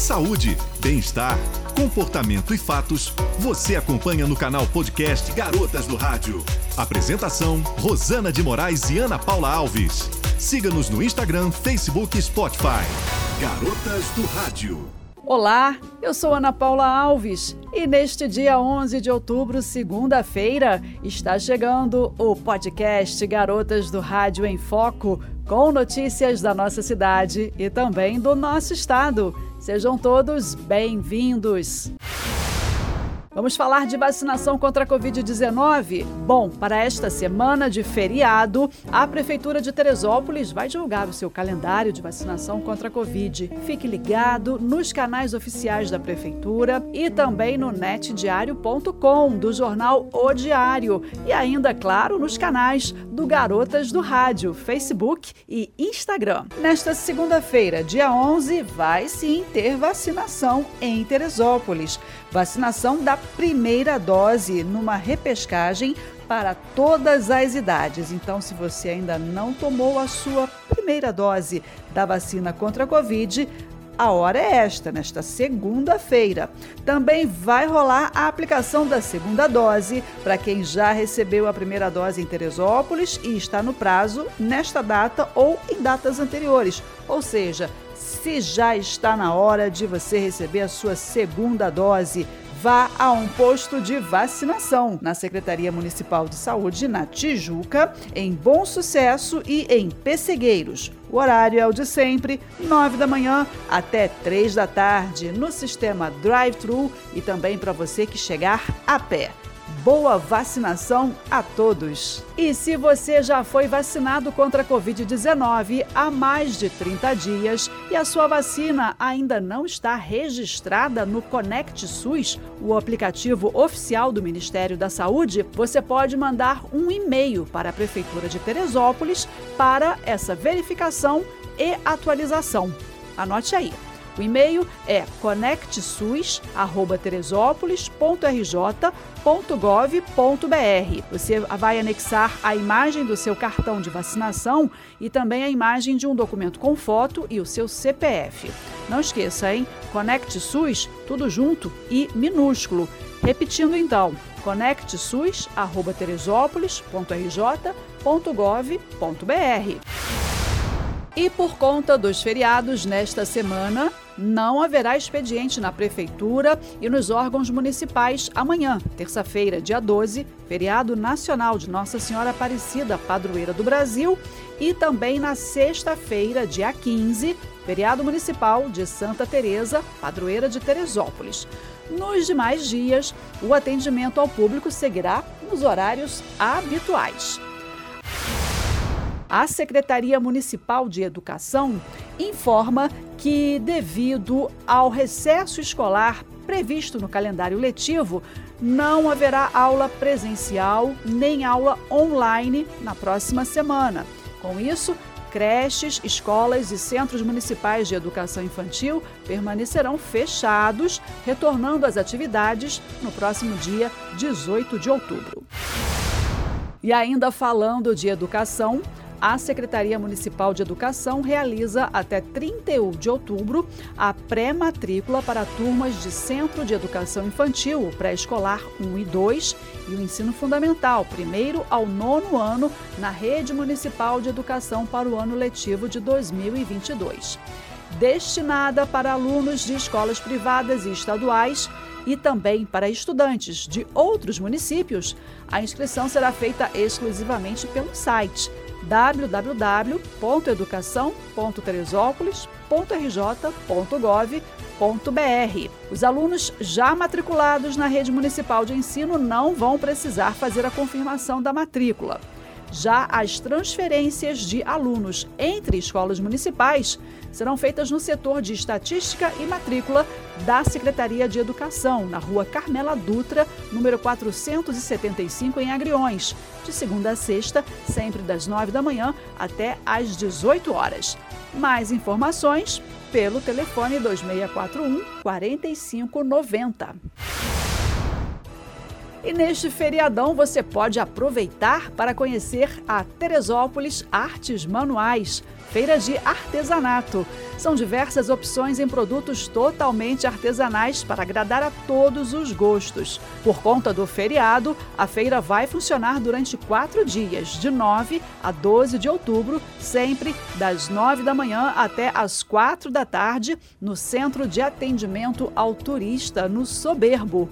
Saúde, bem-estar, comportamento e fatos, você acompanha no canal podcast Garotas do Rádio. Apresentação: Rosana de Moraes e Ana Paula Alves. Siga-nos no Instagram, Facebook e Spotify. Garotas do Rádio. Olá, eu sou Ana Paula Alves e neste dia 11 de outubro, segunda-feira, está chegando o podcast Garotas do Rádio em Foco com notícias da nossa cidade e também do nosso estado. Sejam todos bem-vindos. Vamos falar de vacinação contra a Covid-19? Bom, para esta semana de feriado, a Prefeitura de Teresópolis vai divulgar o seu calendário de vacinação contra a Covid. Fique ligado nos canais oficiais da Prefeitura e também no netdiario.com do jornal O Diário e ainda, claro, nos canais do Garotas do Rádio, Facebook e Instagram. Nesta segunda-feira, dia 11, vai sim ter vacinação em Teresópolis. Vacinação da primeira dose numa repescagem para todas as idades. Então, se você ainda não tomou a sua primeira dose da vacina contra a Covid, a hora é esta, nesta segunda-feira. Também vai rolar a aplicação da segunda dose para quem já recebeu a primeira dose em Teresópolis e está no prazo nesta data ou em datas anteriores. Ou seja, se já está na hora de você receber a sua segunda dose, vá a um posto de vacinação na Secretaria Municipal de Saúde na Tijuca, em Bom Sucesso e em Pessegueiros. O horário é o de sempre, 9 da manhã até 3 da tarde, no sistema drive-thru e também para você que chegar a pé boa vacinação a todos. E se você já foi vacinado contra a Covid-19 há mais de 30 dias e a sua vacina ainda não está registrada no Conect SUS, o aplicativo oficial do Ministério da Saúde, você pode mandar um e-mail para a Prefeitura de Teresópolis para essa verificação e atualização. Anote aí o e-mail é conectsus@teresópolis.rj.gov.br. Você vai anexar a imagem do seu cartão de vacinação e também a imagem de um documento com foto e o seu CPF. Não esqueça, hein? Conecte SUS, tudo junto e minúsculo. Repetindo então, conectsus@teresópolis.rj.gov.br. E por conta dos feriados nesta semana, não haverá expediente na Prefeitura e nos órgãos municipais amanhã, terça-feira, dia 12, feriado nacional de Nossa Senhora Aparecida, padroeira do Brasil, e também na sexta-feira, dia 15, feriado municipal de Santa Teresa, padroeira de Teresópolis. Nos demais dias, o atendimento ao público seguirá nos horários habituais. A Secretaria Municipal de Educação informa que, devido ao recesso escolar previsto no calendário letivo, não haverá aula presencial nem aula online na próxima semana. Com isso, creches, escolas e centros municipais de educação infantil permanecerão fechados, retornando às atividades no próximo dia 18 de outubro. E ainda falando de educação, a Secretaria Municipal de Educação realiza até 31 de outubro a pré-matrícula para turmas de Centro de Educação Infantil, pré-escolar 1 e 2 e o ensino fundamental, primeiro ao nono ano, na Rede Municipal de Educação para o ano letivo de 2022. Destinada para alunos de escolas privadas e estaduais e também para estudantes de outros municípios, a inscrição será feita exclusivamente pelo site www.educação.teresópolis.rj.gov.br. Os alunos já matriculados na rede municipal de ensino não vão precisar fazer a confirmação da matrícula. Já as transferências de alunos entre escolas municipais serão feitas no setor de estatística e matrícula da Secretaria de Educação, na rua Carmela Dutra, número 475, em Agriões, de segunda a sexta, sempre das 9 da manhã até às 18 horas. Mais informações pelo telefone 2641 4590. E neste feriadão você pode aproveitar para conhecer a Teresópolis Artes Manuais, feira de artesanato. São diversas opções em produtos totalmente artesanais para agradar a todos os gostos. Por conta do feriado, a feira vai funcionar durante quatro dias, de 9 a 12 de outubro, sempre das 9 da manhã até as 4 da tarde, no Centro de Atendimento ao Turista, no Soberbo.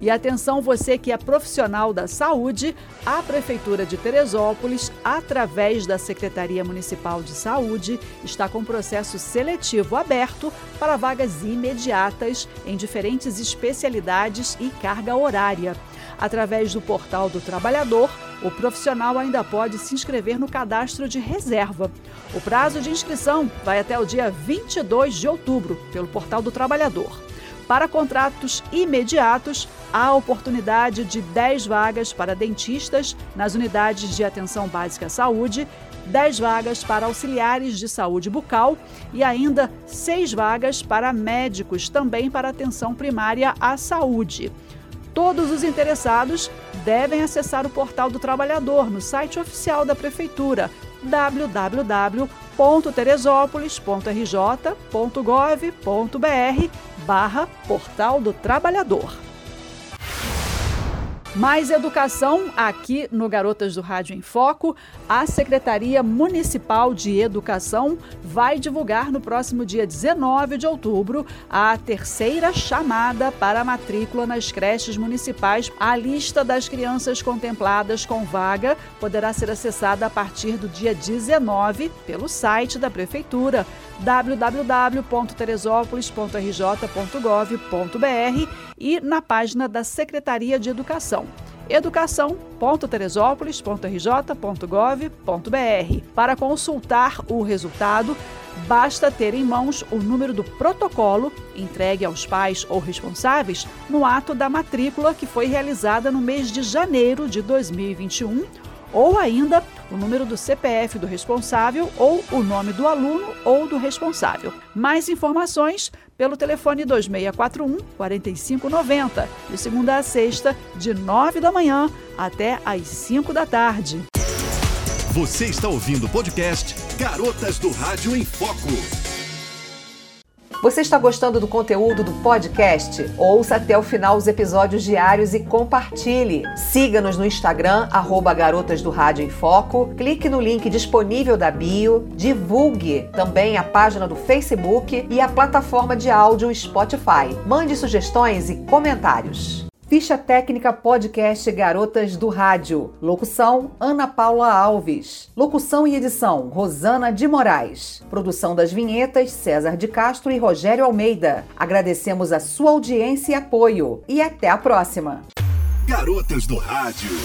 E atenção você que é profissional da saúde, a Prefeitura de Teresópolis, através da Secretaria Municipal de Saúde, está com processo seletivo aberto para vagas imediatas em diferentes especialidades e carga horária. Através do portal do trabalhador, o profissional ainda pode se inscrever no cadastro de reserva. O prazo de inscrição vai até o dia 22 de outubro pelo portal do trabalhador. Para contratos imediatos, há oportunidade de 10 vagas para dentistas nas unidades de atenção básica à saúde, 10 vagas para auxiliares de saúde bucal e ainda 6 vagas para médicos também para atenção primária à saúde. Todos os interessados devem acessar o portal do trabalhador no site oficial da Prefeitura www.teresópolis.rj.gov.br barra Portal do Trabalhador. Mais educação aqui no Garotas do Rádio em Foco. A Secretaria Municipal de Educação vai divulgar no próximo dia 19 de outubro a terceira chamada para matrícula nas creches municipais. A lista das crianças contempladas com vaga poderá ser acessada a partir do dia 19 pelo site da Prefeitura www.teresópolis.rj.gov.br e na página da Secretaria de Educação educação.teresópolis.rj.gov.br. Para consultar o resultado, basta ter em mãos o número do protocolo entregue aos pais ou responsáveis no ato da matrícula que foi realizada no mês de janeiro de 2021 ou ainda o número do CPF do responsável ou o nome do aluno ou do responsável. Mais informações pelo telefone 2641 4590, de segunda a sexta, de 9 da manhã até às 5 da tarde. Você está ouvindo o podcast Garotas do Rádio em Foco. Você está gostando do conteúdo do podcast? Ouça até o final os episódios diários e compartilhe. Siga-nos no Instagram, arroba Garotas do Rádio em Foco. Clique no link disponível da bio. Divulgue também a página do Facebook e a plataforma de áudio Spotify. Mande sugestões e comentários. Ficha Técnica Podcast Garotas do Rádio. Locução: Ana Paula Alves. Locução e edição: Rosana de Moraes. Produção das vinhetas: César de Castro e Rogério Almeida. Agradecemos a sua audiência e apoio. E até a próxima. Garotas do Rádio.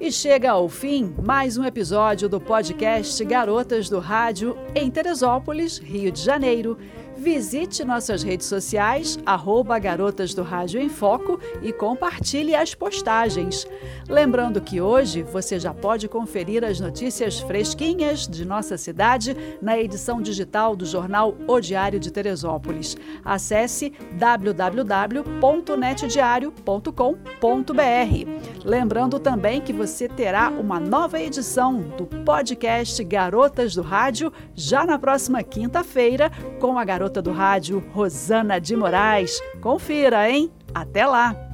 E chega ao fim mais um episódio do podcast Garotas do Rádio em Teresópolis, Rio de Janeiro. Visite nossas redes sociais, arroba Garotas do Rádio em Foco e compartilhe as postagens. Lembrando que hoje você já pode conferir as notícias fresquinhas de nossa cidade na edição digital do jornal O Diário de Teresópolis. Acesse www.netdiario.com.br. Lembrando também que você terá uma nova edição do podcast Garotas do Rádio já na próxima quinta-feira com a garota do rádio Rosana de Moraes. Confira, hein? Até lá!